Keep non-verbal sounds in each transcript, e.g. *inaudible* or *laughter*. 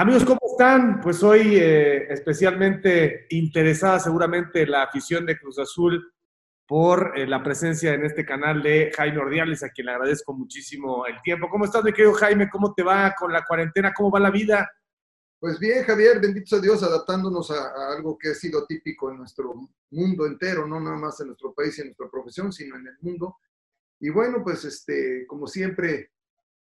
Amigos, ¿cómo están? Pues hoy eh, especialmente interesada seguramente la afición de Cruz Azul por eh, la presencia en este canal de Jaime Ordiales, a quien le agradezco muchísimo el tiempo. ¿Cómo estás, mi querido Jaime? ¿Cómo te va con la cuarentena? ¿Cómo va la vida? Pues bien, Javier, bendito sea Dios, adaptándonos a, a, algo que ha sido típico en nuestro mundo entero, no nada más en nuestro país y en nuestra profesión, sino en el mundo. Y bueno, pues este, como siempre,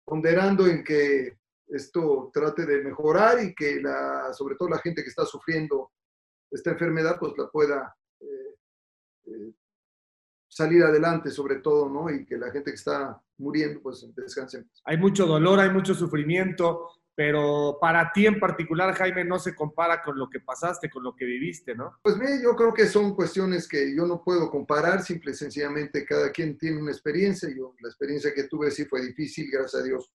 ponderando en que esto trate de mejorar y que la, sobre todo la gente que está sufriendo esta enfermedad, pues la pueda eh, eh, salir adelante sobre todo, ¿no? Y que la gente que está muriendo, pues descanse. Hay mucho dolor, hay mucho sufrimiento, pero para ti en particular, Jaime, no se compara con lo que pasaste, con lo que viviste, ¿no? Pues mire, yo creo que son cuestiones que yo no puedo comparar, simple y sencillamente cada quien tiene una experiencia. Yo, la experiencia que tuve sí fue difícil, gracias a Dios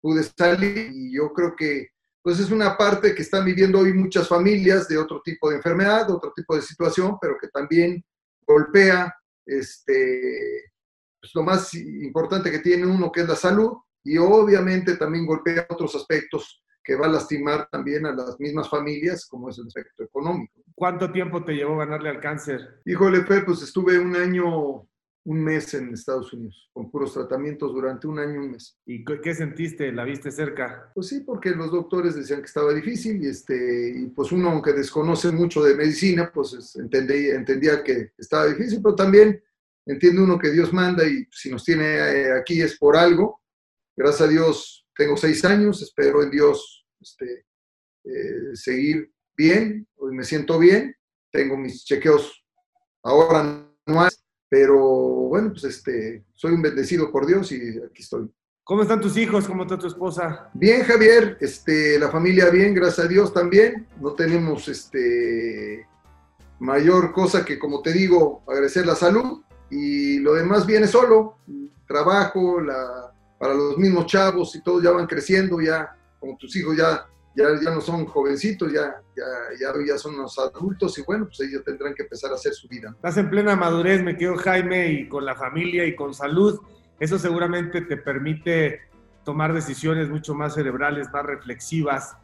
pude salir y yo creo que pues es una parte que están viviendo hoy muchas familias de otro tipo de enfermedad, de otro tipo de situación, pero que también golpea este, pues lo más importante que tiene uno, que es la salud, y obviamente también golpea otros aspectos que va a lastimar también a las mismas familias, como es el aspecto económico. ¿Cuánto tiempo te llevó ganarle al cáncer? Híjole, pues estuve un año un mes en Estados Unidos, con puros tratamientos durante un año, un mes. ¿Y qué sentiste? ¿La viste cerca? Pues sí, porque los doctores decían que estaba difícil y, este, y pues uno, aunque desconoce mucho de medicina, pues entendía, entendía que estaba difícil, pero también entiende uno que Dios manda y si nos tiene eh, aquí es por algo. Gracias a Dios tengo seis años, espero en Dios este, eh, seguir bien, hoy me siento bien, tengo mis chequeos ahora hay pero bueno, pues este, soy un bendecido por Dios y aquí estoy. ¿Cómo están tus hijos? ¿Cómo está tu esposa? Bien, Javier, este, la familia bien, gracias a Dios también. No tenemos este, mayor cosa que, como te digo, agradecer la salud y lo demás viene solo. Trabajo, la, para los mismos chavos y todos ya van creciendo, ya como tus hijos ya ya, no son jovencitos, ya, ya, ya, ya son los adultos y bueno, pues ellos tendrán que empezar a hacer su vida. Estás en plena madurez, me quedo Jaime, y con la familia y con salud, eso seguramente te permite tomar decisiones mucho más cerebrales, más reflexivas.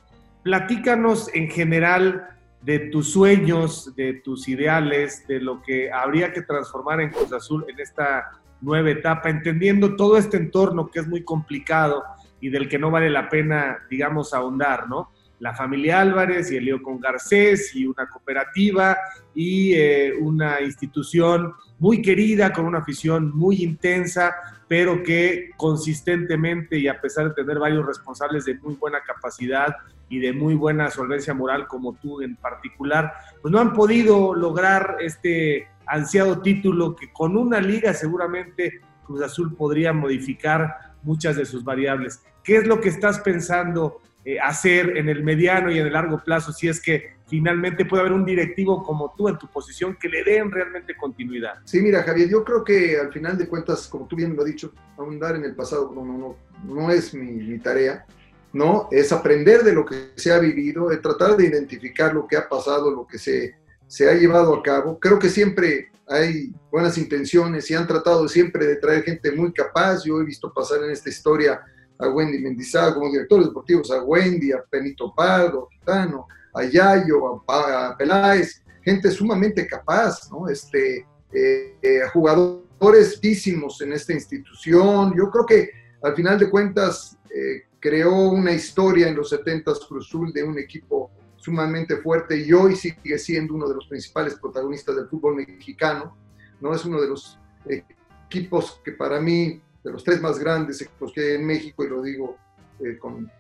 Platícanos en general de tus sueños, de tus ideales, de lo que habría que transformar en Cruz Azul en esta nueva etapa, entendiendo todo este entorno que es muy complicado y del que no vale la pena, digamos, ahondar, ¿no? La familia Álvarez y el lío con Garcés y una cooperativa y eh, una institución muy querida, con una afición muy intensa, pero que consistentemente y a pesar de tener varios responsables de muy buena capacidad y de muy buena solvencia moral como tú en particular, pues no han podido lograr este ansiado título que con una liga seguramente Cruz Azul podría modificar muchas de sus variables. ¿Qué es lo que estás pensando eh, hacer en el mediano y en el largo plazo si es que finalmente puede haber un directivo como tú en tu posición que le den realmente continuidad? Sí, mira, Javier, yo creo que al final de cuentas, como tú bien lo has dicho, ahondar en el pasado no, no, no, no es mi, mi tarea. ¿no? Es aprender de lo que se ha vivido, es tratar de identificar lo que ha pasado, lo que se, se ha llevado a cabo. Creo que siempre hay buenas intenciones y han tratado siempre de traer gente muy capaz. Yo he visto pasar en esta historia a Wendy Mendizábal como directores deportivos, a Wendy, a Benito Pardo, a Quitano, a Yayo, a, Peláez, gente sumamente capaz, ¿no? Este, eh, eh, jugadores físimos en esta institución. Yo creo que al final de cuentas eh, creó una historia en los 70s Cruzul de un equipo sumamente fuerte y hoy sigue siendo uno de los principales protagonistas del fútbol mexicano. ¿no? Es uno de los equipos que para mí de los tres más grandes equipos que hay en México, y lo digo eh, con,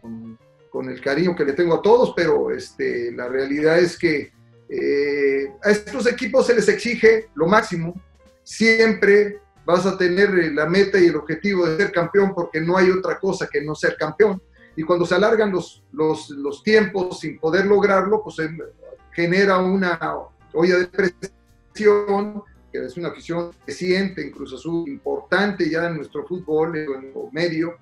con, el cariño que le tengo a todos, pero este, la realidad es que eh, a estos equipos se les exige lo máximo. Siempre vas a tener la meta y el objetivo de ser campeón porque no hay otra cosa que no ser campeón. Y cuando se alargan los, los, los tiempos sin poder lograrlo, pues genera una olla de presión que es una afición siente en Cruz Azul, importante ya en nuestro fútbol, en nuestro medio,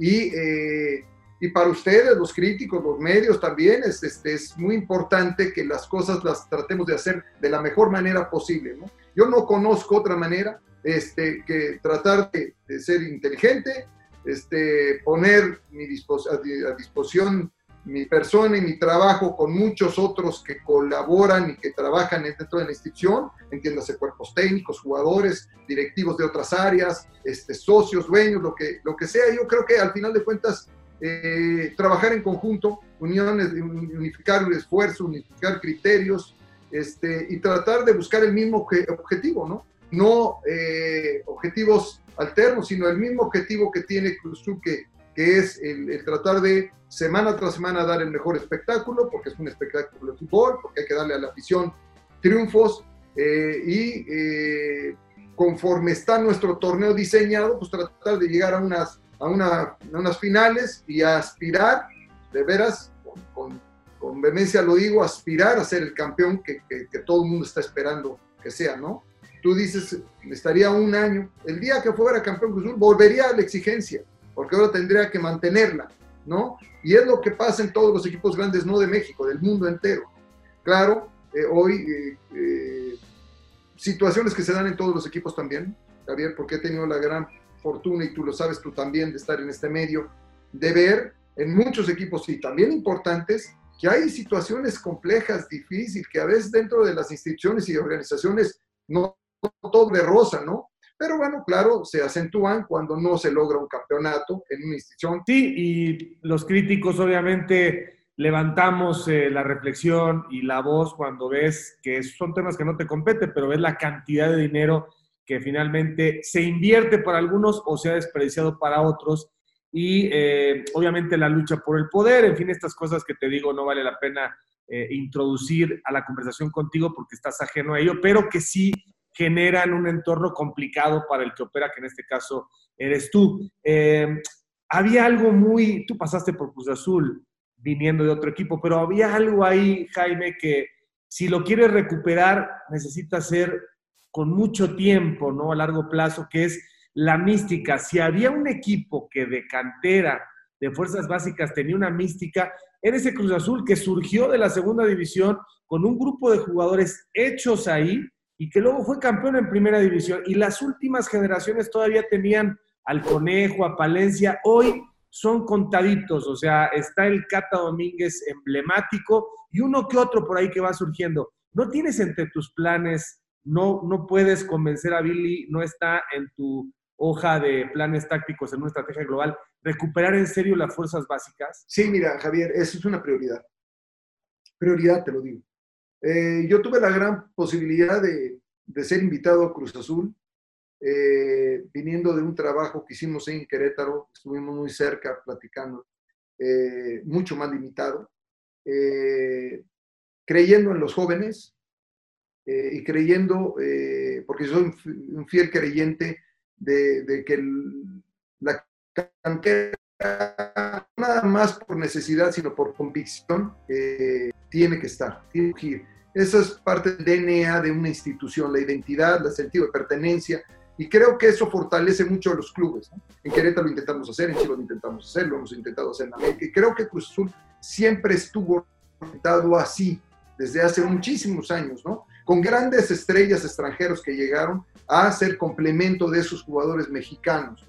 y, eh, y para ustedes, los críticos, los medios también, es, este, es muy importante que las cosas las tratemos de hacer de la mejor manera posible. ¿no? Yo no conozco otra manera este, que tratar de, de ser inteligente, este, poner mi a disposición mi persona y mi trabajo con muchos otros que colaboran y que trabajan dentro de la institución, entiéndase cuerpos técnicos, jugadores, directivos de otras áreas, este, socios, dueños, lo que, lo que sea. Yo creo que al final de cuentas, eh, trabajar en conjunto, uniones, unificar el esfuerzo, unificar criterios este, y tratar de buscar el mismo objetivo, ¿no? No eh, objetivos alternos, sino el mismo objetivo que tiene Cruz que, que es el tratar de semana tras semana dar el mejor espectáculo, porque es un espectáculo de fútbol, porque hay que darle a la afición triunfos eh, y eh, conforme está nuestro torneo diseñado, pues tratar de llegar a unas, a, una, unas finales y aspirar, de veras, con, con, vehemencia lo digo, aspirar a ser el campeón que, que, todo el mundo está esperando que sea, ¿no? Tú dices, estaría un año, el día que fuera campeón Cruz volvería a la exigencia, porque ahora tendría que mantenerla, ¿no? Y es lo que pasa en todos los equipos grandes, no de México, del mundo entero. Claro, eh, hoy eh, eh, situaciones que se dan en todos los equipos también, Javier, porque he tenido la gran fortuna, y tú lo sabes tú también, de estar en este medio, de ver en muchos equipos, y también importantes, que hay situaciones complejas, difíciles, que a veces dentro de las instituciones y organizaciones no todo de rosa, ¿no? Pero bueno, claro, se acentúan cuando no se logra un campeonato en una institución. Sí, y los críticos obviamente levantamos eh, la reflexión y la voz cuando ves que son temas que no te competen, pero ves la cantidad de dinero que finalmente se invierte para algunos o se ha desperdiciado para otros. Y eh, obviamente la lucha por el poder, en fin, estas cosas que te digo no vale la pena eh, introducir a la conversación contigo porque estás ajeno a ello, pero que sí generan un entorno complicado para el que opera, que en este caso eres tú. Eh, había algo muy, tú pasaste por Cruz Azul viniendo de otro equipo, pero había algo ahí, Jaime, que si lo quieres recuperar necesita ser con mucho tiempo, ¿no? A largo plazo, que es la mística. Si había un equipo que de cantera, de fuerzas básicas, tenía una mística, era ese Cruz Azul que surgió de la segunda división con un grupo de jugadores hechos ahí, y que luego fue campeón en primera división. Y las últimas generaciones todavía tenían al Conejo, a Palencia. Hoy son contaditos, o sea, está el Cata Domínguez emblemático y uno que otro por ahí que va surgiendo. ¿No tienes entre tus planes, no, no puedes convencer a Billy, no está en tu hoja de planes tácticos en una estrategia global, recuperar en serio las fuerzas básicas? Sí, mira, Javier, eso es una prioridad. Prioridad, te lo digo. Eh, yo tuve la gran posibilidad de, ser invitado a Cruz Azul, eh, viniendo de un trabajo que hicimos en Querétaro, estuvimos muy cerca platicando, eh, mucho más limitado, creyendo en los jóvenes y creyendo, porque soy un fiel creyente de, que la cantera, nada más por necesidad, sino por convicción, tiene que estar, tiene que ir. Eso es parte del DNA de una institución, la identidad, el sentido de pertenencia, y creo que eso fortalece mucho a los clubes. En Querétaro lo intentamos hacer, en Chile lo intentamos hacer, lo hemos intentado hacer en América, y creo que Cruz Azul siempre estuvo orientado así, desde hace muchísimos años, ¿no? Con grandes estrellas extranjeros que llegaron a ser complemento de esos jugadores mexicanos.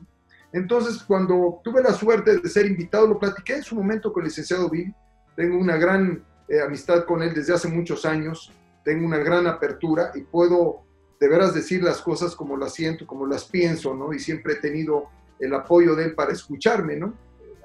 Entonces, cuando tuve la suerte de ser invitado, lo platiqué en su momento con el licenciado Bill, tengo una gran eh, amistad con él desde hace muchos años, tengo una gran apertura y puedo de veras decir las cosas como las siento, como las pienso, ¿no? Y siempre he tenido el apoyo de él para escucharme, ¿no?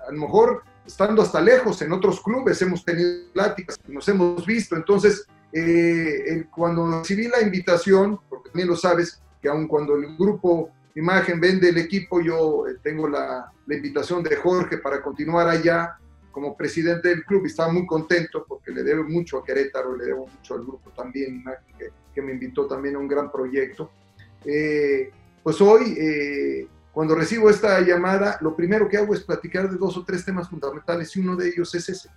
A lo mejor estando hasta lejos en otros clubes hemos tenido pláticas, nos hemos visto, entonces eh, cuando recibí la invitación, porque también lo sabes, que aun cuando el grupo Imagen vende el equipo, yo eh, tengo la, la invitación de Jorge para continuar allá, como presidente del club y estaba muy contento porque le debo mucho a Querétaro, le debo mucho al grupo también, que, que me invitó también a un gran proyecto. Eh, pues hoy, eh, cuando recibo esta llamada, lo primero que hago es platicar de dos o tres temas fundamentales y uno de ellos es ese.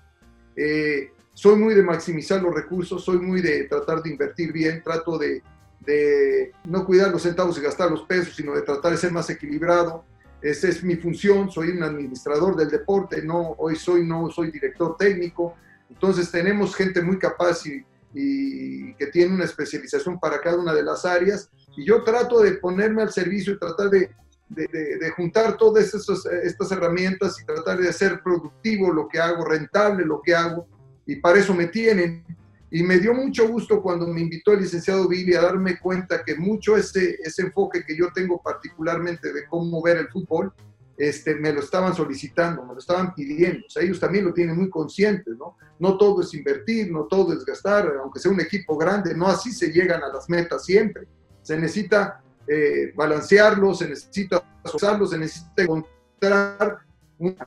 Eh, soy muy de maximizar los recursos, soy muy de tratar de invertir bien, trato de, de no cuidar los centavos y gastar los pesos, sino de tratar de ser más equilibrado, esa es mi función, soy un administrador del deporte, no, hoy soy, no soy director técnico. Entonces tenemos gente muy capaz y, que tiene una especialización para cada una de las áreas. Y yo trato de ponerme al servicio y tratar de, juntar todas estas herramientas y tratar de hacer productivo lo que hago, rentable lo que hago, y para eso me tienen. Y me dio mucho gusto cuando me invitó el licenciado Billy a darme cuenta que mucho ese, ese enfoque que yo tengo particularmente de cómo ver el fútbol, este, me lo estaban solicitando, me lo estaban pidiendo. O sea, ellos también lo tienen muy conscientes, ¿no? No todo es invertir, no todo es gastar, aunque sea un equipo grande, no así se llegan a las metas siempre. Se necesita eh, balancearlo, se necesita usarlo, se necesita encontrar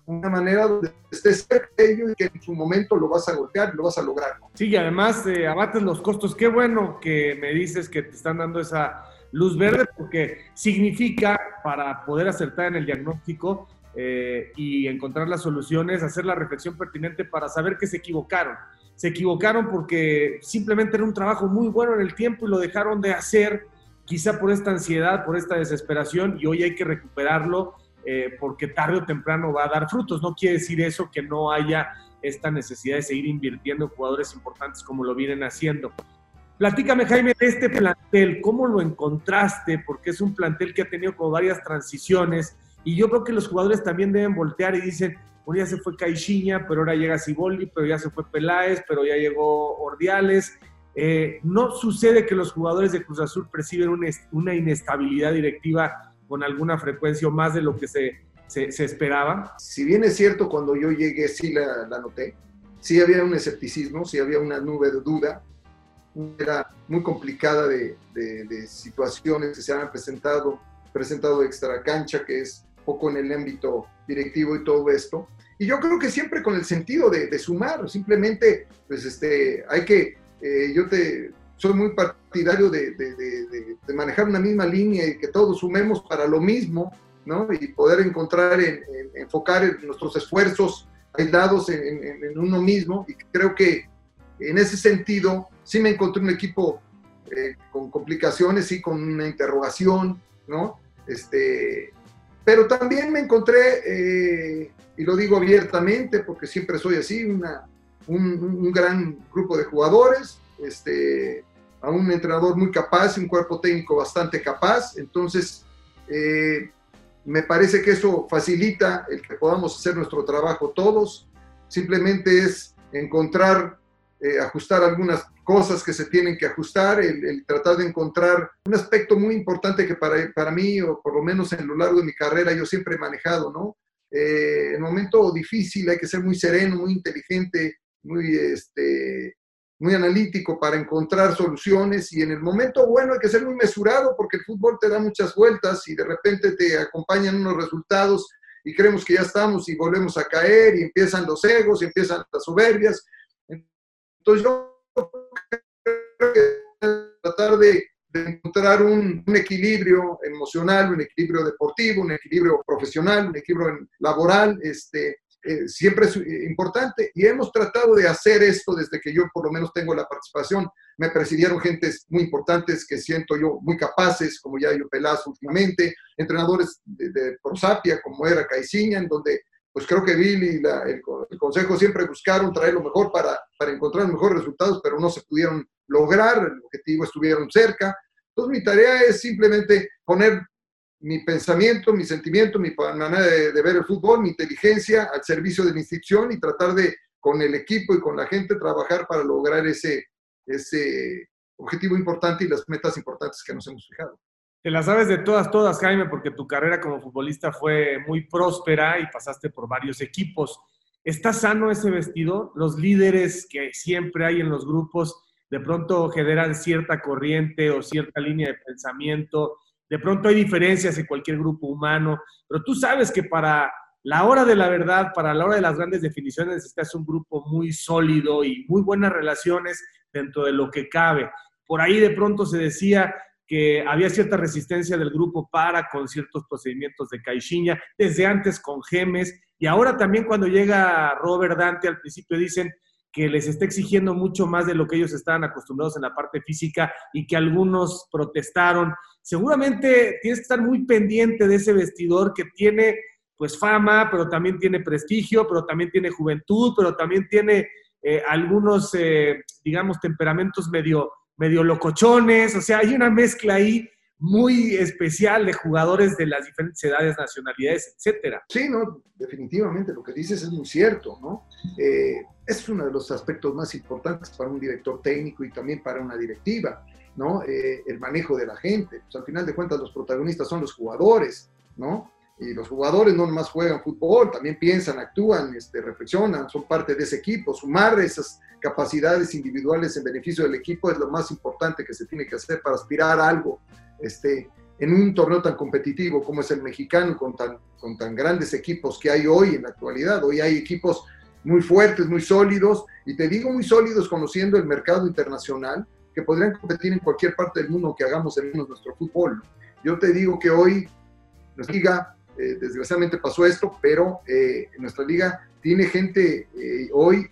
una, manera donde estés cerca de y que en su momento lo vas a golpear, lo vas a lograr. Sí, y además eh, abates los costos. Qué bueno que me dices que te están dando esa luz verde porque significa para poder acertar en el diagnóstico eh, y encontrar las soluciones, hacer la reflexión pertinente para saber que se equivocaron. Se equivocaron porque simplemente era un trabajo muy bueno en el tiempo y lo dejaron de hacer, quizá por esta ansiedad, por esta desesperación, y hoy hay que recuperarlo eh, porque tarde o temprano va a dar frutos. No quiere decir eso que no haya esta necesidad de seguir invirtiendo en jugadores importantes como lo vienen haciendo. Platícame, Jaime, de este plantel, ¿cómo lo encontraste? Porque es un plantel que ha tenido como varias transiciones y yo creo que los jugadores también deben voltear y dicen, bueno, ya se fue Caixinha, pero ahora llega Siboldi, pero ya se fue Peláez, pero ya llegó Ordiales. Eh, no sucede que los jugadores de Cruz Azul perciben una inestabilidad directiva con alguna frecuencia o más de lo que se, se, esperaba? Si bien es cierto, cuando yo llegué sí la, noté, sí había un escepticismo, sí había una nube de duda, era muy complicada de, de, situaciones que se han presentado, presentado extra cancha, que es poco en el ámbito directivo y todo esto. Y yo creo que siempre con el sentido de, de sumar, simplemente, pues este, hay que, eh, yo te, soy muy partidario de, de, manejar una misma línea y que todos sumemos para lo mismo, ¿no? Y poder encontrar, en, enfocar nuestros esfuerzos aislados en, uno mismo. Y creo que en ese sentido sí me encontré un equipo eh, con complicaciones, sí, con una interrogación, ¿no? Este, pero también me encontré, eh, y lo digo abiertamente porque siempre soy así, una, un, un gran grupo de jugadores, este, a un entrenador muy capaz, un cuerpo técnico bastante capaz. Entonces, eh, me parece que eso facilita el que podamos hacer nuestro trabajo todos. Simplemente es encontrar, eh, ajustar algunas cosas que se tienen que ajustar, el, tratar de encontrar un aspecto muy importante que para, para mí, o por lo menos en lo largo de mi carrera, yo siempre he manejado, ¿no? Eh, en momento difícil hay que ser muy sereno, muy inteligente, muy este, muy analítico para encontrar soluciones y en el momento bueno hay que ser muy mesurado porque el fútbol te da muchas vueltas y de repente te acompañan unos resultados y creemos que ya estamos y volvemos a caer y empiezan los egos y empiezan las soberbias. Entonces yo creo que tratar de, encontrar un, un, equilibrio emocional, un equilibrio deportivo, un equilibrio profesional, un equilibrio laboral, este, eh, siempre es eh, importante y hemos tratado de hacer esto desde que yo por lo menos tengo la participación. Me presidieron gentes muy importantes que siento yo muy capaces, como ya yo Pelazo últimamente, entrenadores de, Prosapia, como era Caiciña, en donde pues creo que Bill y el, consejo siempre buscaron traer lo mejor para, para encontrar mejores resultados, pero no se pudieron lograr, el objetivo estuvieron cerca. Entonces mi tarea es simplemente poner mi pensamiento, mi sentimiento, mi manera de, ver el fútbol, mi inteligencia al servicio de la institución y tratar de, con el equipo y con la gente, trabajar para lograr ese, ese objetivo importante y las metas importantes que nos hemos fijado. Te las sabes de todas, todas, Jaime, porque tu carrera como futbolista fue muy próspera y pasaste por varios equipos. ¿Está sano ese vestido? Los líderes que siempre hay en los grupos de pronto generan cierta corriente o cierta línea de pensamiento de pronto hay diferencias en cualquier grupo humano, pero tú sabes que para la hora de la verdad, para la hora de las grandes definiciones, necesitas un grupo muy sólido y muy buenas relaciones dentro de lo que cabe. Por ahí de pronto se decía que había cierta resistencia del grupo para con ciertos procedimientos de Caixinha, desde antes con Gemes, y ahora también cuando llega Robert Dante, al principio dicen que les está exigiendo mucho más de lo que ellos estaban acostumbrados en la parte física y que algunos protestaron seguramente tienes que estar muy pendiente de ese vestidor que tiene pues fama, pero también tiene prestigio, pero también tiene juventud, pero también tiene eh, algunos, eh, digamos, temperamentos medio, medio locochones, o sea, hay una mezcla ahí. muy especial de jugadores de las diferentes edades, nacionalidades, etcétera. Sí, no, definitivamente lo que dices es muy cierto, ¿no? Eh, es uno de los aspectos más importantes para un director técnico y también para una directiva, ¿no? Eh, el manejo de la gente. Pues, al final de cuentas los protagonistas son los jugadores, ¿no? Y los jugadores no nomás juegan fútbol, también piensan, actúan, este, reflexionan, son parte de ese equipo. Sumar esas capacidades individuales en beneficio del equipo es lo más importante que se tiene que hacer para aspirar a algo este, en un torneo tan competitivo como es el mexicano, con tan, con tan grandes equipos que hay hoy en la actualidad. Hoy hay equipos muy fuertes, muy sólidos, y te digo muy sólidos conociendo el mercado internacional, que podrían competir en cualquier parte del mundo que hagamos en nuestro fútbol. Yo te digo que hoy nuestra liga, eh, desgraciadamente pasó esto, pero eh, nuestra liga tiene gente eh, hoy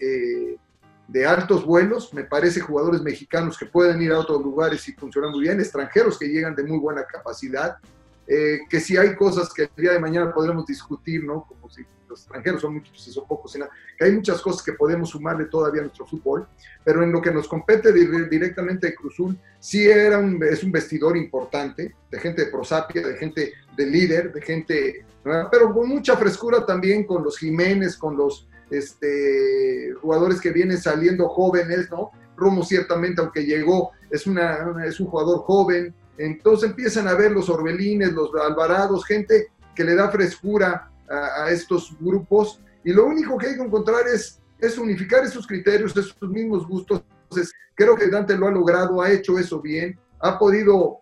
de altos vuelos, me parece jugadores mexicanos que pueden ir a otros lugares y funcionan muy bien, extranjeros que llegan de muy buena capacidad, eh, que si hay cosas que el día de mañana podremos discutir, ¿no? Como si los extranjeros son muchos y son pocos, que hay muchas cosas que podemos sumarle todavía a nuestro fútbol, pero en lo que nos compete directamente de Cruzul, sí era un, es un vestidor importante, de gente de prosapia, de gente de líder, de gente, pero con mucha frescura también con los Jiménez, con los este, jugadores que vienen saliendo jóvenes, ¿no? Romo ciertamente, aunque llegó, es, una, es un jugador joven. Entonces empiezan a ver los Orbelines, los Alvarados, gente que le da frescura a, estos grupos. Y lo único que hay que encontrar es, es unificar esos criterios, esos mismos gustos. Entonces, creo que Dante lo ha logrado, ha hecho eso bien, ha podido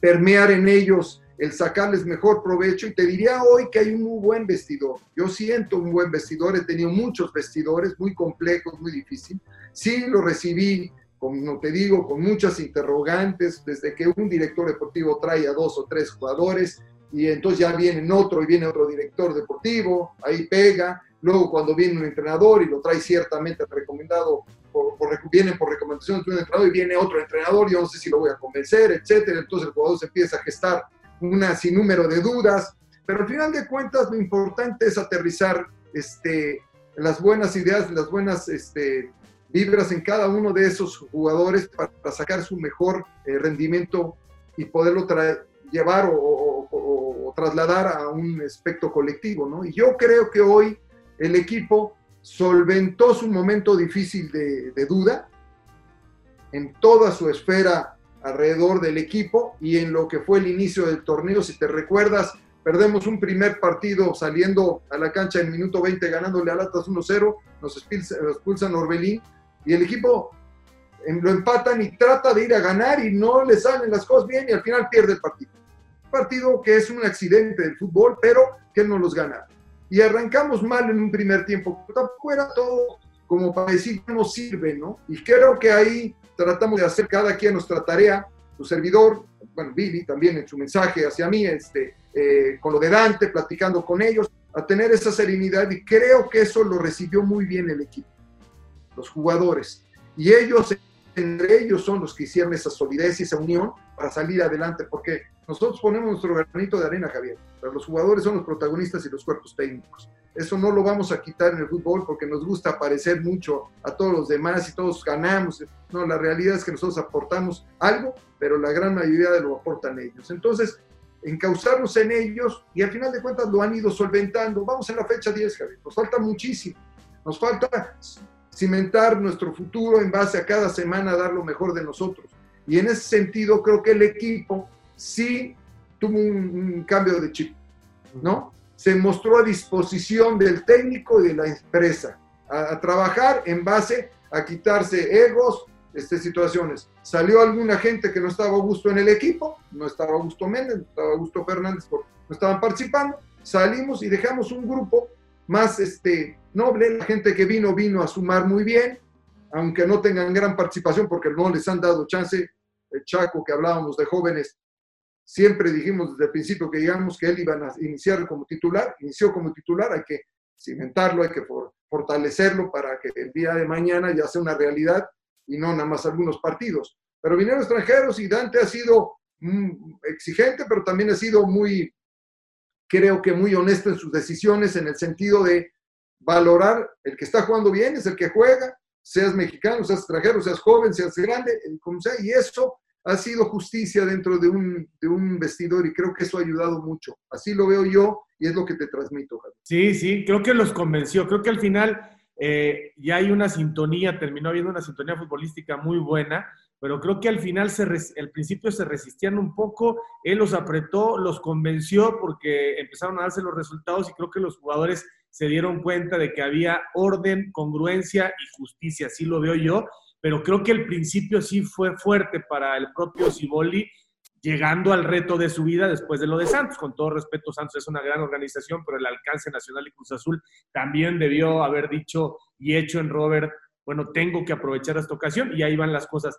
permear en ellos el sacarles mejor provecho y te diría hoy que hay un muy buen vestidor. Yo siento un buen vestidor, he tenido muchos vestidores muy complejos, muy difíciles. Sí lo recibí, como te digo, con muchas interrogantes, desde que un director deportivo trae a dos o tres jugadores y entonces ya viene otro y viene otro director deportivo, ahí pega. Luego cuando viene un entrenador y lo trae ciertamente recomendado, por, por, viene por recomendación de un entrenador y viene otro entrenador, yo no sé si lo voy a convencer, etcétera. Entonces el jugador se empieza a gestar una sin número de dudas, pero al final de cuentas lo importante es aterrizar este, las buenas ideas, las buenas este, vibras en cada uno de esos jugadores para, sacar su mejor eh, rendimiento y poderlo llevar o, trasladar a un aspecto colectivo. ¿no? Y yo creo que hoy el equipo solventó su momento difícil de, de duda en toda su esfera alrededor del equipo y en lo que fue el inicio del torneo. Si te recuerdas, perdemos un primer partido saliendo a la cancha en minuto 20 ganándole a Latas 1-0, nos expulsan Orbelín y el equipo lo empatan y trata de ir a ganar y no le salen las cosas bien y al final pierde el partido. Partido que es un accidente del fútbol, pero que no los gana. Y arrancamos mal en un primer tiempo, tampoco era todo como para decir no sirve, ¿no? Y creo que ahí tratamos de hacer cada quien nuestra tarea, su servidor, bueno, Vivi también en su mensaje hacia mí, este, eh, con lo de Dante, platicando con ellos, a tener esa serenidad y creo que eso lo recibió muy bien el equipo, los jugadores. Y ellos, entre ellos, son los que hicieron esa solidez y esa unión para salir adelante, porque nosotros ponemos nuestro granito de arena, Javier, pero los jugadores son los protagonistas y los cuerpos técnicos. Eso no lo vamos a quitar en el fútbol porque nos gusta parecer mucho a todos los demás y todos ganamos. No, la realidad es que nosotros aportamos algo, pero la gran mayoría de lo aportan ellos. Entonces, encauzarnos en ellos y al final de cuentas lo han ido solventando. Vamos en la fecha 10, Javier. Nos falta muchísimo. Nos falta cimentar nuestro futuro en base a cada semana dar lo mejor de nosotros. Y en ese sentido creo que el equipo sí tuvo un, cambio de chip, ¿no? Se mostró a disposición del técnico y de la empresa a, trabajar en base a quitarse egos, este, situaciones. Salió alguna gente que no estaba a gusto en el equipo, no estaba a gusto Méndez, no estaba a gusto Fernández, porque no estaban participando. Salimos y dejamos un grupo más este, noble. La gente que vino, vino a sumar muy bien, aunque no tengan gran participación porque no les han dado chance. El Chaco, que hablábamos de jóvenes, Siempre dijimos desde el principio que digamos que él iba a iniciar como titular, inició como titular, hay que cimentarlo, hay que fortalecerlo para que el día de mañana ya sea una realidad y no nada más algunos partidos. Pero vinieron extranjeros y Dante ha sido mm, exigente, pero también ha sido muy, creo que muy honesto en sus decisiones en el sentido de valorar el que está jugando bien, es el que juega, seas mexicano, seas extranjero, seas joven, seas grande, como sea, y eso ha sido justicia dentro de un, de un vestidor y creo que eso ha ayudado mucho. Así lo veo yo y es lo que te transmito. Javier. Sí, sí, creo que los convenció. Creo que al final eh, ya hay una sintonía, terminó habiendo una sintonía futbolística muy buena, pero creo que al final, se al principio se resistían un poco, él los apretó, los convenció porque empezaron a darse los resultados y creo que los jugadores se dieron cuenta de que había orden, congruencia y justicia, así lo veo yo, pero creo que el principio sí fue fuerte para el propio Ciboli llegando al reto de su vida después de lo de Santos. Con todo respeto, Santos es una gran organización, pero el alcance nacional y Cruz Azul también debió haber dicho y hecho en Robert, bueno, tengo que aprovechar esta ocasión y ahí van las cosas.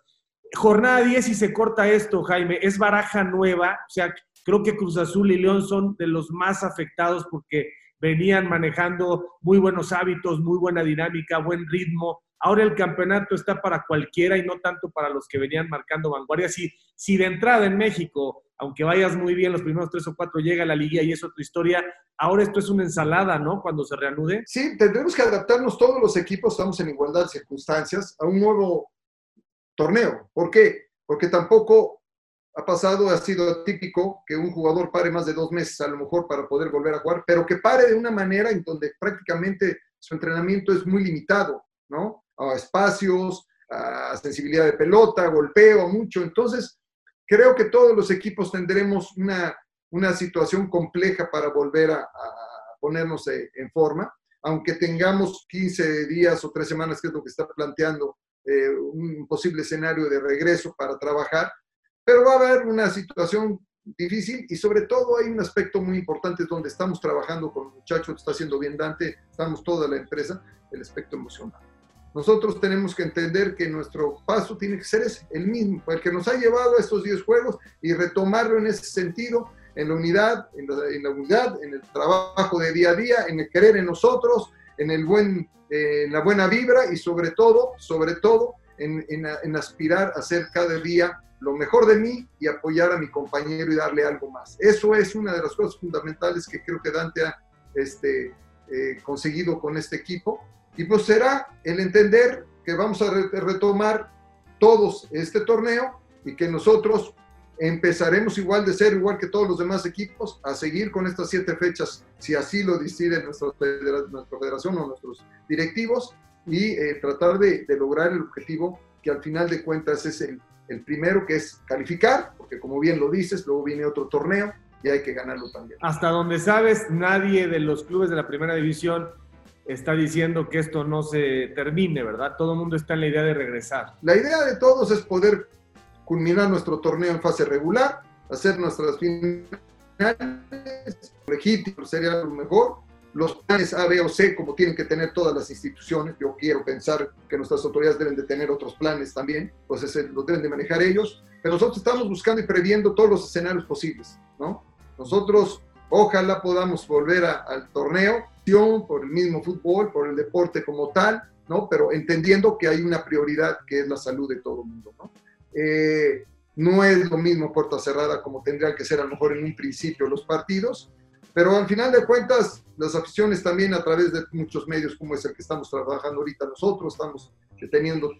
Jornada 10 y se corta esto, Jaime, es baraja nueva, o sea, creo que Cruz Azul y León son de los más afectados porque venían manejando muy buenos hábitos, muy buena dinámica, buen ritmo, Ahora el campeonato está para cualquiera y no tanto para los que venían marcando vanguardia. Si, si de entrada en México, aunque vayas muy bien los primeros tres o cuatro, llega la liga y es otra historia, ahora esto es una ensalada, ¿no? Cuando se reanude. Sí, tendremos que adaptarnos todos los equipos, estamos en igualdad de circunstancias, a un nuevo torneo. ¿Por qué? Porque tampoco ha pasado, ha sido típico que un jugador pare más de dos meses a lo mejor para poder volver a jugar, pero que pare de una manera en donde prácticamente su entrenamiento es muy limitado, ¿no? a espacios, a sensibilidad de pelota, golpeo, mucho. Entonces, creo que todos los equipos tendremos una, una situación compleja para volver a, ponernos eh, en forma, aunque tengamos 15 días o 3 semanas, que es lo que está planteando eh, un posible escenario de regreso para trabajar, pero va a haber una situación difícil y sobre todo hay un aspecto muy importante donde estamos trabajando con muchachos, está haciendo bien Dante, estamos toda la empresa, el aspecto emocional. Nosotros tenemos que entender que nuestro paso tiene que ser ese, el mismo, el que nos ha llevado a estos 10 juegos y retomarlo en ese sentido, en la unidad, en la, unidad, en el trabajo de día a día, en el querer en nosotros, en, el buen, eh, la buena vibra y sobre todo, sobre todo, en, en, aspirar a ser cada día lo mejor de mí y apoyar a mi compañero y darle algo más. Eso es una de las cosas fundamentales que creo que Dante ha este, eh, conseguido con este equipo y pues será el entender que vamos a retomar todos este torneo y que nosotros empezaremos igual de ser, igual que todos los demás equipos, a seguir con estas siete fechas, si así lo decide nuestra, federación o nuestros directivos, y eh, tratar de, lograr el objetivo que al final de cuentas es el, el primero, que es calificar, porque como bien lo dices, luego viene otro torneo y hay que ganarlo también. Hasta donde sabes, nadie de los clubes de la primera división está diciendo que esto no se termine, ¿verdad? Todo el mundo está en la idea de regresar. La idea de todos es poder culminar nuestro torneo en fase regular, hacer nuestras finales legítimo, sería lo mejor. Los planes A, B o C, como tienen que tener todas las instituciones, yo quiero pensar que nuestras autoridades deben de tener otros planes también, pues ese, los deben de manejar ellos, pero nosotros estamos buscando y previendo todos los escenarios posibles, ¿no? Nosotros ojalá podamos volver al torneo por el mismo fútbol, por el deporte como tal, ¿no? Pero entendiendo que hay una prioridad que es la salud de todo el mundo, ¿no? Eh, no es lo mismo puerta cerrada como tendrían que ser a lo mejor en un principio los partidos, pero al final de cuentas las aficiones también a través de muchos medios como es el que estamos trabajando ahorita nosotros, estamos teniendo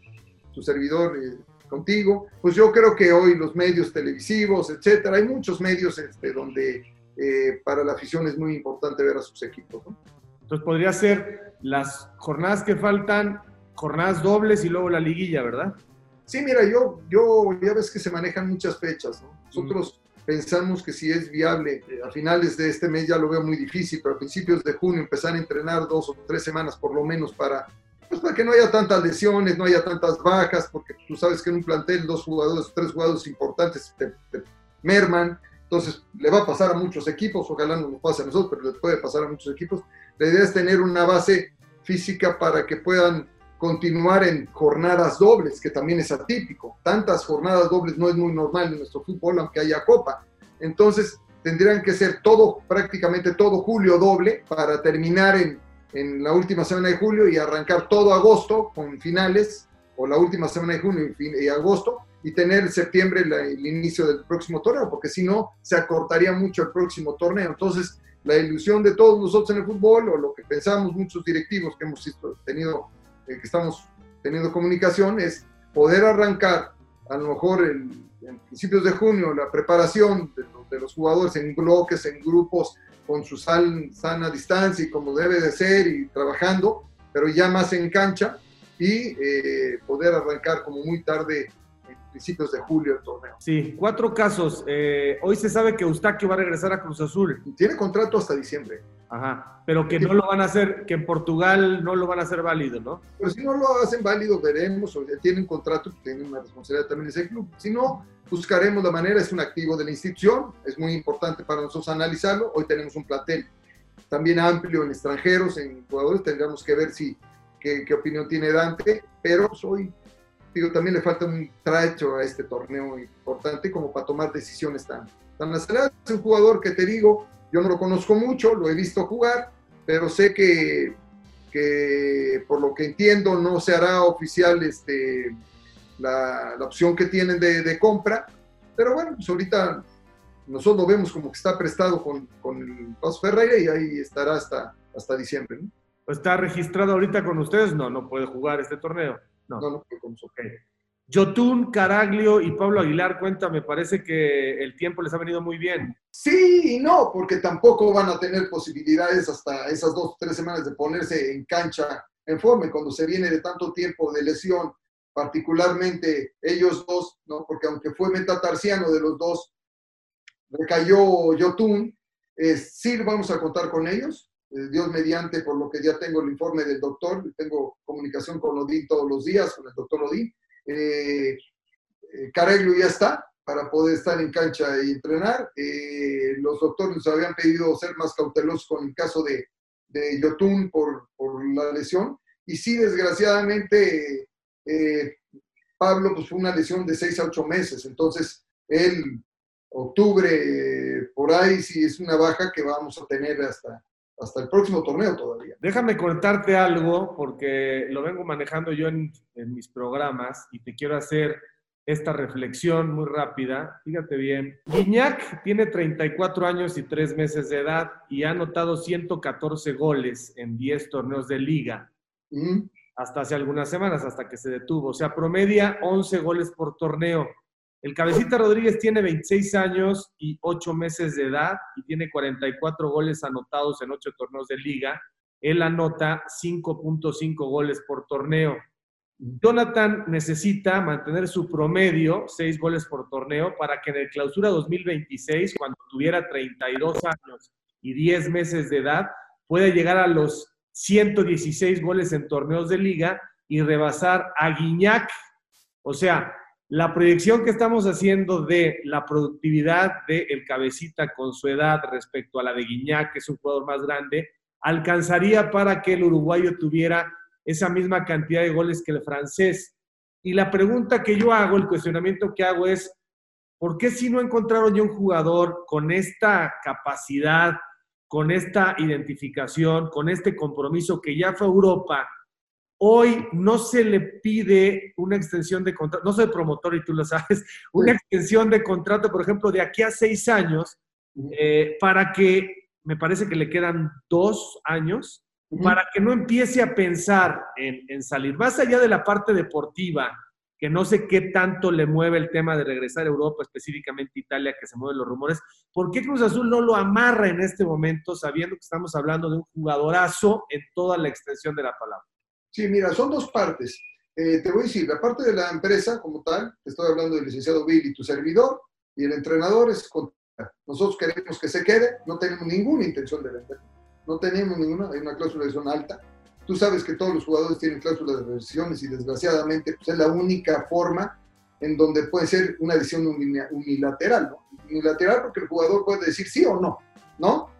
tu servidor eh, contigo, pues yo creo que hoy los medios televisivos, etcétera, hay muchos medios este, donde eh, para la afición es muy importante ver a sus equipos. ¿no? Entonces podría ser las jornadas que faltan, jornadas dobles y luego la liguilla, ¿verdad? Sí, mira, yo, yo ya ves que se manejan muchas fechas. ¿no? Nosotros pensamos que si es viable, eh, a finales de este mes ya lo veo muy difícil, pero a principios de junio empezar a entrenar dos o tres semanas por lo menos para, pues para que no haya tantas lesiones, no haya tantas bajas, porque tú sabes que en un plantel dos jugadores, tres jugadores importantes te merman. Entonces, le va a pasar a muchos equipos, ojalá no nos pase a nosotros, pero le puede pasar a muchos equipos. La idea es tener una base física para que puedan continuar en jornadas dobles, que también es atípico. Tantas jornadas dobles no es muy normal en nuestro fútbol, aunque haya copa. Entonces, tendrían que ser todo, prácticamente todo julio doble para terminar en, en la última semana de julio y arrancar todo agosto con finales, o la última semana de junio y, agosto, y tener septiembre el inicio del próximo torneo, porque si no, se acortaría mucho el próximo torneo. Entonces, la ilusión de todos nosotros en el fútbol, o lo que pensamos muchos directivos que hemos tenido, que estamos teniendo comunicación, es poder arrancar a lo mejor en principios de junio, la preparación de, los jugadores en bloques, en grupos, con su sana distancia y como debe de ser y trabajando, pero ya más en cancha y eh, poder arrancar como muy tarde principios de julio el torneo. Sí, cuatro casos. Eh, hoy se sabe que Eustaquio va a regresar a Cruz Azul. Tiene contrato hasta diciembre. Ajá, pero que no lo van a hacer, que en Portugal no lo van a hacer válido, ¿no? Pues si no lo hacen válido, veremos, o tienen contrato, tienen una responsabilidad también ese club. Si no, buscaremos la manera, es un activo de la institución, es muy importante para nosotros analizarlo. Hoy tenemos un plantel también amplio en extranjeros, en jugadores, tendríamos que ver si qué, qué opinión tiene Dante, pero hoy digo, también le falta un tracho a este torneo importante como para tomar decisiones tan, tan aceleradas. Es un jugador que te digo, yo no lo conozco mucho, lo he visto jugar, pero sé que, que por lo que entiendo no se hará oficial este, la, la opción que tienen de, de, compra. Pero bueno, pues ahorita nosotros lo vemos como que está prestado con, con el Paz Ferreira y ahí estará hasta, hasta diciembre. ¿no? ¿Está registrado ahorita con ustedes? No, no puede jugar este torneo. No, no, no con Yotun, Caraglio y Pablo Aguilar, cuenta, me parece que el tiempo les ha venido muy bien. Sí y no, porque tampoco van a tener posibilidades hasta esas dos, tres semanas de ponerse en cancha en forma. Cuando se viene de tanto tiempo de lesión, particularmente ellos dos, ¿no? porque aunque fue metatarsiano de los dos, recayó Yotun, eh, sí vamos a contar con ellos, Dios mediante, por lo que ya tengo el informe del doctor, tengo comunicación con Odín todos los días, con el doctor Odín. Eh, eh ya está para poder estar en cancha y entrenar. Eh, los doctores nos habían pedido ser más cautelosos con el caso de, de Yotun por, por la lesión. Y sí, desgraciadamente, Pablo pues, fue una lesión de 6 a 8 meses. Entonces, él, octubre, por ahí sí es una baja que vamos a tener hasta, hasta el próximo torneo todavía. Déjame contarte algo, porque lo vengo manejando yo en, mis programas y te quiero hacer esta reflexión muy rápida. Fíjate bien. Guiñac tiene 34 años y 3 meses de edad y ha anotado 114 goles en 10 torneos de liga. Hasta hace algunas semanas, hasta que se detuvo. O sea, promedia 11 goles por torneo. El Cabecita Rodríguez tiene 26 años y 8 meses de edad y tiene 44 goles anotados en 8 torneos de liga. Él anota 5.5 goles por torneo. Jonathan necesita mantener su promedio, 6 goles por torneo, para que en el clausura 2026, cuando tuviera 32 años y 10 meses de edad, pueda llegar a los 116 goles en torneos de liga y rebasar a Guiñac. O sea, la proyección que estamos haciendo de la productividad de el cabecita con su edad respecto a la de Guiñac, que es un jugador más grande, alcanzaría para que el uruguayo tuviera esa misma cantidad de goles que el francés. Y la pregunta que yo hago, el cuestionamiento que hago es, ¿por qué si no encontraron ya un jugador con esta capacidad, con esta identificación, con este compromiso que ya fue Europa, Hoy no se le pide una extensión de contrato, no soy promotor y tú lo sabes, *laughs* una extensión de contrato, por ejemplo, de aquí a seis años, eh, para que, me parece que le quedan dos años, para que no empiece a pensar en, en, salir. Más allá de la parte deportiva, que no sé qué tanto le mueve el tema de regresar a Europa, específicamente Italia, que se mueven los rumores, ¿por qué Cruz Azul no lo amarra en este momento, sabiendo que estamos hablando de un jugadorazo en toda la extensión de la palabra? Sí, mira, son dos partes. Eh, te voy a decir, la parte de la empresa como tal, te estoy hablando del licenciado Bill y tu servidor, y el entrenador es nosotros queremos que se quede, no tenemos ninguna intención de vender, no tenemos ninguna, hay una cláusula de zona alta. Tú sabes que todos los jugadores tienen cláusulas de revisiones y desgraciadamente pues, es la única forma en donde puede ser una decisión unilateral, ¿no? Unilateral porque el jugador puede decir sí o no, ¿no?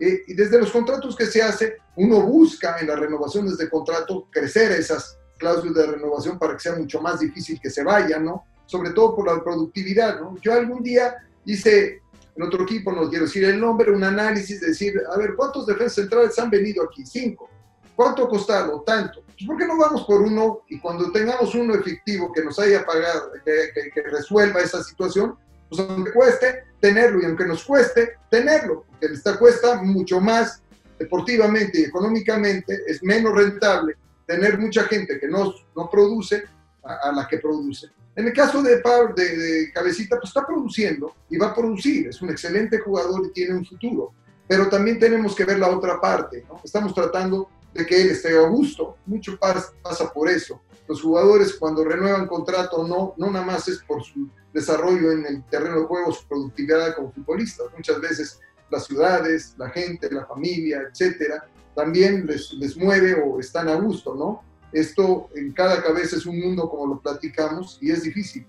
Eh, y desde los contratos que se hace, uno busca en las renovaciones de contrato crecer esas cláusulas de renovación para que sea mucho más difícil que se vayan, ¿no? Sobre todo por la productividad, ¿no? Yo algún día hice, en otro equipo, no quiero decir el nombre, un análisis, de decir, a ver, ¿cuántos defensas centrales han venido aquí? Cinco. ¿Cuánto ha costado? Tanto. Pues, ¿Por qué no vamos por uno y cuando tengamos uno efectivo que nos haya pagado, que, que resuelva esa situación, pues aunque cueste tenerlo y aunque nos cueste tenerlo, porque esta cuesta mucho más deportivamente y económicamente, es menos rentable tener mucha gente que no, no produce a, la que produce. En el caso de, de, de Cabecita, pues está produciendo y va a producir. Es un excelente jugador y tiene un futuro. Pero también tenemos que ver la otra parte. Estamos tratando de que él esté a gusto. Mucho pasa por eso. Los jugadores cuando renuevan contrato no, no nada más es por su desarrollo en el terreno de juego, su productividad como futbolista. Muchas veces las ciudades, la gente, la familia, etcétera, también les, les mueve o están a gusto, ¿no? Esto en cada cabeza es un mundo como lo platicamos y es difícil.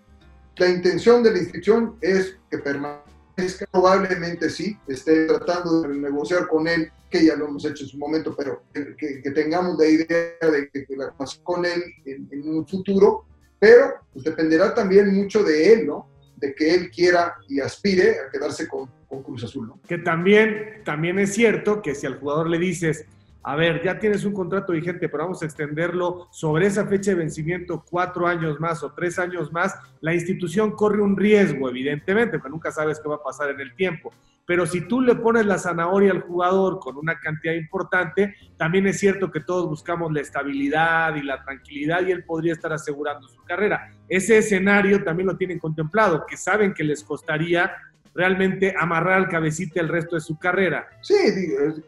La intención de la inscripción es que permanezca, probablemente sí, esté tratando de negociar con él, que ya lo hemos hecho en su momento, pero que, tengamos la idea de que, la con él en, en, un futuro, pero pues dependerá también mucho de él, ¿no? De que él quiera y aspire a quedarse con, con Cruz Azul, ¿no? Que también, también es cierto que si al jugador le dices, a ver, ya tienes un contrato vigente, pero vamos a extenderlo sobre esa fecha de vencimiento cuatro años más o tres años más, la institución corre un riesgo, evidentemente, porque nunca sabes qué va a pasar en el tiempo. Pero si tú le pones la zanahoria al jugador con una cantidad importante, también es cierto que todos buscamos la estabilidad y la tranquilidad y él podría estar asegurando su carrera. Ese escenario también lo tienen contemplado, que saben que les costaría realmente amarrar al cabecita el resto de su carrera. Sí,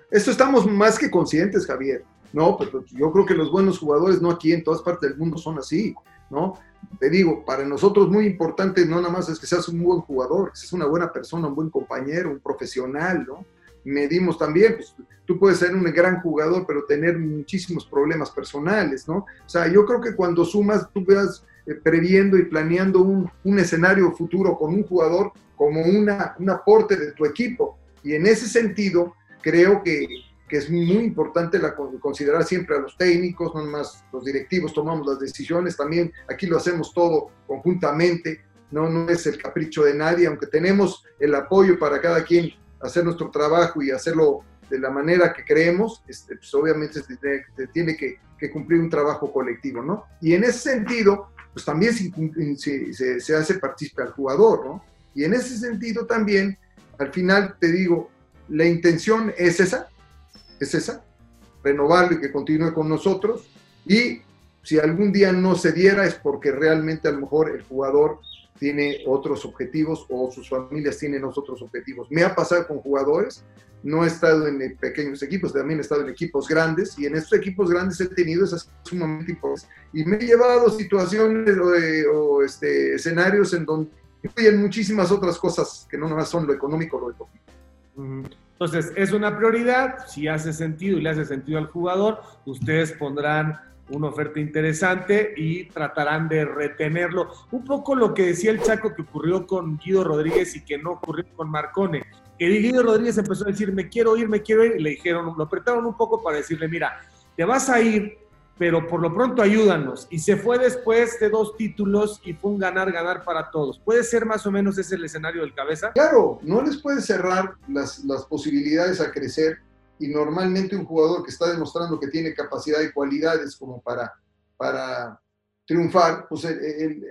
esto estamos más que conscientes, Javier. No, pero yo creo que los buenos jugadores, no aquí en todas partes del mundo, son así, ¿no? Te digo, para nosotros muy importante no nada más es que seas un buen jugador, que seas una buena persona, un buen compañero, un profesional, ¿no? Medimos también, pues tú puedes ser un gran jugador, pero tener muchísimos problemas personales, ¿no? O sea, yo creo que cuando sumas, tú veas eh, previendo y planeando un, un escenario futuro con un jugador, como una, un aporte de tu equipo. Y en ese sentido, creo que, que es muy importante la, considerar siempre a los técnicos, no más los directivos tomamos las decisiones, también aquí lo hacemos todo conjuntamente, no, no es el capricho de nadie, aunque tenemos el apoyo para cada quien hacer nuestro trabajo y hacerlo de la manera que creemos, este, pues obviamente se tiene, que, que, cumplir un trabajo colectivo, ¿no? Y en ese sentido, pues también se, se, hace partícipe al jugador, ¿no? Y en ese sentido también, al final te digo, la intención es esa, es esa, renovarlo y que continúe con nosotros. Y si algún día no se diera es porque realmente a lo mejor el jugador tiene otros objetivos o sus familias tienen otros objetivos. Me ha pasado con jugadores, no he estado en pequeños equipos, también he estado en equipos grandes y en estos equipos grandes he tenido esas sumamente importantes. Y me he llevado situaciones o, o este, escenarios en donde en muchísimas otras cosas que no nomás son lo económico lo deportivo. Entonces, es una prioridad, si hace sentido y le hace sentido al jugador, ustedes pondrán una oferta interesante y tratarán de retenerlo. Un poco lo que decía el Chaco que ocurrió con Guido Rodríguez y que no ocurrió con Marcone. Que Guido Rodríguez empezó a decir, me quiero ir, me quiero ir, y le dijeron, lo apretaron un poco para decirle, mira, te vas a ir, pero por lo pronto ayúdanos. Y se fue después de dos títulos y fue un ganar-ganar para todos. ¿Puede ser más o menos ese el escenario del cabeza? Claro, no les puede cerrar las, las posibilidades a crecer y normalmente un jugador que está demostrando que tiene capacidad y cualidades como para, para triunfar, pues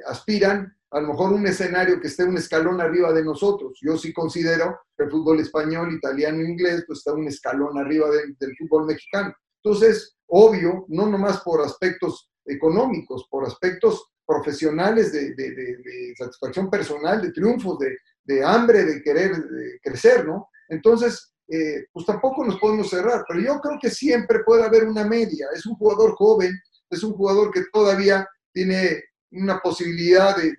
aspiran a lo mejor un escenario que esté un escalón arriba de nosotros. Yo sí considero que el fútbol español, italiano inglés pues está un escalón arriba del fútbol mexicano. Entonces, obvio, no nomás por aspectos económicos, por aspectos profesionales de, satisfacción personal, de triunfos, de, hambre, de querer crecer, ¿no? Entonces, eh, pues tampoco nos podemos cerrar, pero yo creo que siempre puede haber una media. Es un jugador joven, es un jugador que todavía tiene una posibilidad de,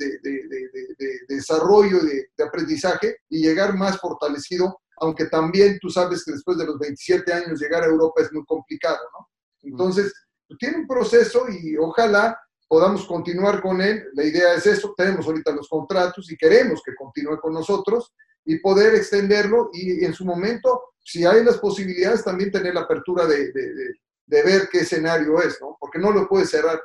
desarrollo, de, aprendizaje y llegar más fortalecido aunque también tú sabes que después de los 27 años llegar a Europa es muy complicado, ¿no? Entonces, tiene un proceso y ojalá podamos continuar con él. La idea es eso, tenemos ahorita los contratos y queremos que continúe con nosotros y poder extenderlo y en su momento, si hay las posibilidades, también tener la apertura de, ver qué escenario es, ¿no? Porque no lo puede cerrar.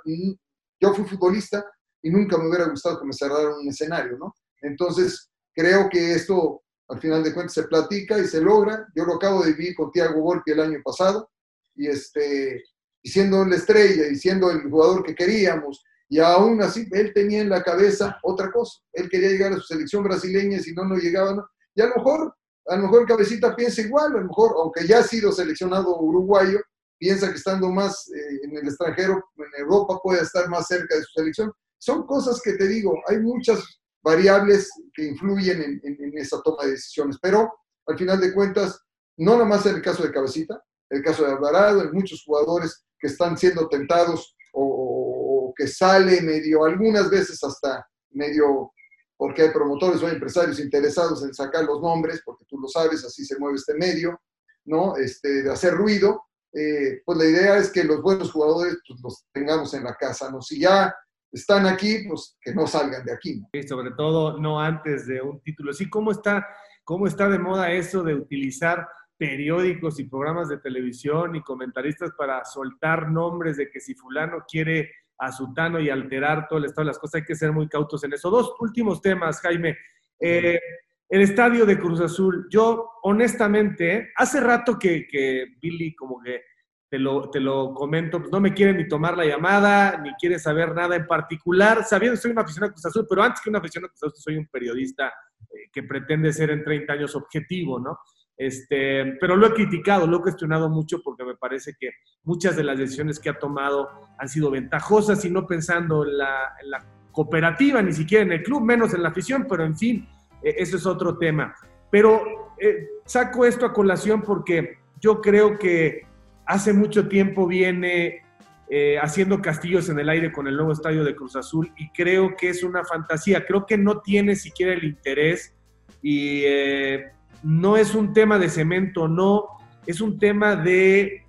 Yo fui futbolista y nunca me hubiera gustado que me cerraran un escenario, ¿no? Entonces, creo que esto al final de cuentas se platica y se logra. Yo lo acabo de vivir con Tiago Volpi el año pasado y, este, y la estrella y siendo el jugador que queríamos y aún así él tenía en la cabeza otra cosa. Él quería llegar a su selección brasileña si no, no llegaba. Y a lo mejor, a lo mejor Cabecita piensa igual, a lo mejor, aunque ya ha sido seleccionado uruguayo, piensa que estando más eh, en el extranjero, en Europa, puede estar más cerca de su selección. Son cosas que te digo, hay muchas variables que influyen en, esa toma de decisiones, pero al final de cuentas, no nada más en el caso de Cabecita, el caso de Alvarado, hay muchos jugadores que están siendo tentados o, que sale medio, algunas veces hasta medio, porque hay promotores o empresarios interesados en sacar los nombres, porque tú lo sabes, así se mueve este medio, ¿no? Este, de hacer ruido, eh, pues la idea es que los buenos jugadores pues, los tengamos en la casa, ¿no? Si ya están aquí, pues que no salgan de aquí. ¿no? sobre todo no antes de un título. Sí, ¿cómo está, ¿cómo está de moda eso de utilizar periódicos y programas de televisión y comentaristas para soltar nombres de que si fulano quiere a Sutano y alterar todo el estado de las cosas, hay que ser muy cautos en eso. Dos últimos temas, Jaime. Eh, el estadio de Cruz Azul, yo honestamente, hace rato que, que Billy como que te lo, te lo comento, pues no me quiere ni tomar la llamada, ni quiere saber nada en particular, sabiendo que soy un aficionado a Cruz Azul, pero antes que un aficionado a Cruz Azul, soy un periodista eh, que pretende ser en 30 años objetivo, ¿no? Este, pero lo he criticado, lo he cuestionado mucho porque me parece que muchas de las decisiones que ha tomado han sido ventajosas y no pensando en la, cooperativa, ni siquiera en el club, menos en la afición, pero en fin, e, eso es otro tema. Pero eh, saco esto a colación porque yo creo que hace mucho tiempo viene eh, haciendo castillos en el aire con el nuevo estadio de Cruz Azul y creo que es una fantasía, creo que no tiene siquiera el interés y eh, no es un tema de cemento, no, es un tema de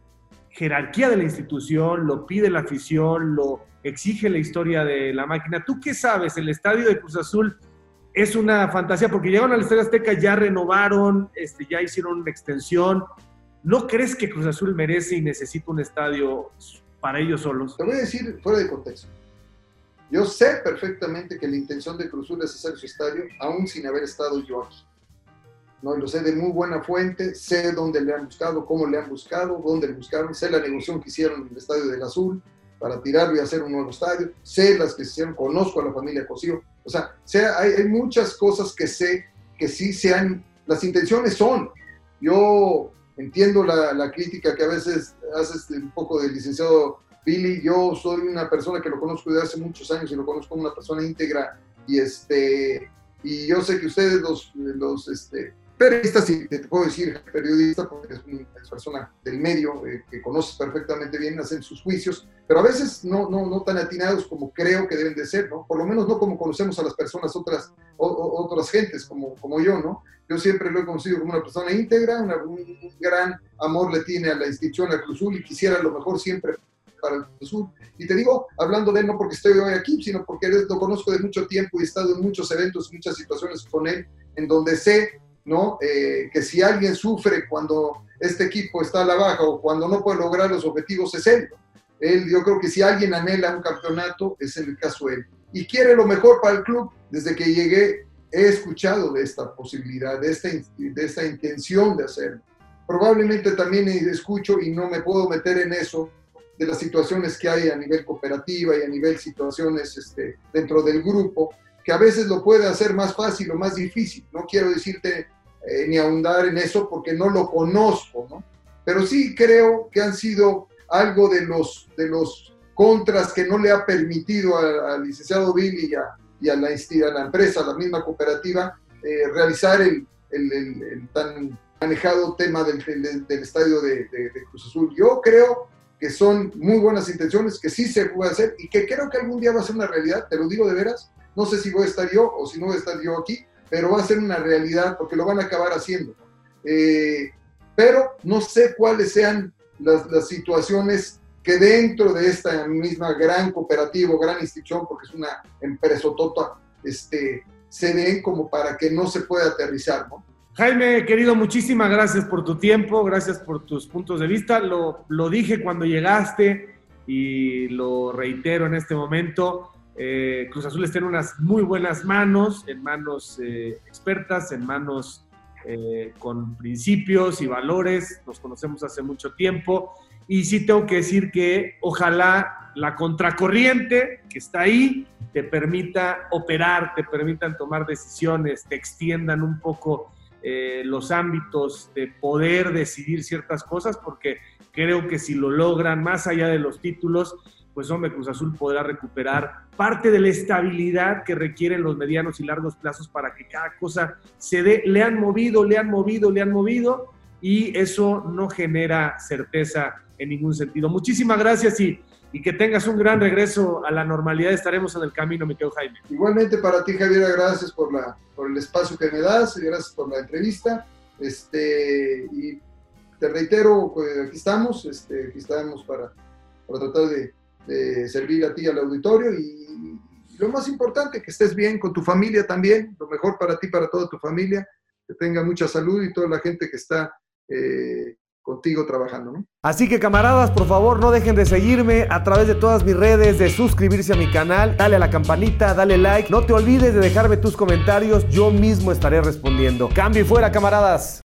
jerarquía de la institución, lo pide la afición, lo exige la historia de la máquina. ¿Tú qué sabes? El estadio de Cruz Azul es una fantasía porque llegaron al Estadio Azteca, ya renovaron, este, ya hicieron una extensión. ¿No crees que Cruz Azul merece y necesita un estadio para ellos solos? Te voy a decir fuera de contexto. Yo sé perfectamente que la intención de Cruz Azul es hacer su estadio, aún sin haber estado yo aquí. ¿no? Lo sé de muy buena fuente, sé dónde le han buscado, cómo le han buscado, dónde le buscaron, sé la negociación que hicieron en el Estadio del Azul para tirarlo y hacer un nuevo estadio, sé las que se hicieron, conozco a la familia Cosío, o sea, hay, hay, muchas cosas que sé que sí sean, las intenciones son, yo entiendo la, la crítica que a veces haces un poco del licenciado Billy, yo soy una persona que lo conozco desde hace muchos años y lo conozco como una persona íntegra y este y yo sé que ustedes los, los este, periodistas, y te puedo decir periodista porque es una persona del medio eh, que conoces perfectamente bien, hacen sus juicios, pero a veces no, no, no tan atinados como creo que deben de ser, ¿no? Por lo menos no como conocemos a las personas, otras, otras gentes como, como yo, ¿no? Yo siempre lo he conocido como una persona íntegra, un, gran amor le tiene a la institución, a Cruzul y quisiera lo mejor siempre para el Cruzul. Y te digo, hablando de él no porque estoy hoy aquí, sino porque lo conozco de mucho tiempo y he estado en muchos eventos, muchas situaciones con él, en donde sé ¿no? Eh, que si alguien sufre cuando este equipo está a la baja o cuando no puede lograr los objetivos es él. él yo creo que si alguien anhela un campeonato es el caso él. Y quiere lo mejor para el club. Desde que llegué he escuchado de esta posibilidad, de esta, de esta intención de hacerlo. Probablemente también escucho y no me puedo meter en eso de las situaciones que hay a nivel cooperativa y a nivel situaciones este, dentro del grupo, que a veces lo puede hacer más fácil o más difícil. No quiero decirte eh, ni ahondar en eso porque no lo conozco, ¿no? Pero sí creo que han sido algo de los, de los contras que no le ha permitido al, licenciado Billy y a, y a, la, a la empresa, a la misma cooperativa, eh, realizar el, el, tan manejado tema del, del, estadio de, de, Cruz Azul. Yo creo que son muy buenas intenciones, que sí se puede hacer y que creo que algún día va a ser una realidad, te lo digo de veras. No sé si voy a estar yo o si no voy a estar yo aquí, pero va a ser una realidad porque lo van a acabar haciendo. Eh, pero no sé cuáles sean las, las, situaciones que dentro de esta misma gran cooperativa, gran institución, porque es una empresa tota, este, se den como para que no se pueda aterrizar, ¿no? Jaime, querido, muchísimas gracias por tu tiempo, gracias por tus puntos de vista. Lo, lo dije cuando llegaste y lo reitero en este momento. Eh, Cruz Azul está en unas muy buenas manos, en manos eh, expertas, en manos eh, con principios y valores, nos conocemos hace mucho tiempo. Y sí tengo que decir que ojalá la contracorriente que está ahí te permita operar, te permitan tomar decisiones, te extiendan un poco los ámbitos de poder decidir ciertas cosas, porque creo que si lo logran, más allá de los títulos, pues hombre, Cruz Azul podrá recuperar parte de la estabilidad que requieren los medianos y largos plazos para que cada cosa se dé. Le han movido, le han movido, le han movido y eso no genera certeza en ningún sentido. Muchísimas gracias y, y que tengas un gran regreso a la normalidad. Estaremos en el camino, mi querido Jaime. Igualmente para ti, Javier, gracias por, la, por el espacio que me das, gracias por la entrevista. Este, y te reitero, pues, aquí estamos, este, aquí estamos para, para tratar de, de servir a ti al auditorio y, lo más importante, que estés bien con tu familia también, lo mejor para ti, para toda tu familia, que tenga mucha salud y toda la gente que está eh, contigo trabajando. ¿no? Así que camaradas, por favor, no dejen de seguirme a través de todas mis redes, de suscribirse a mi canal, dale a la campanita, dale like, no te olvides de dejarme tus comentarios, yo mismo estaré respondiendo. Cambio y fuera, camaradas.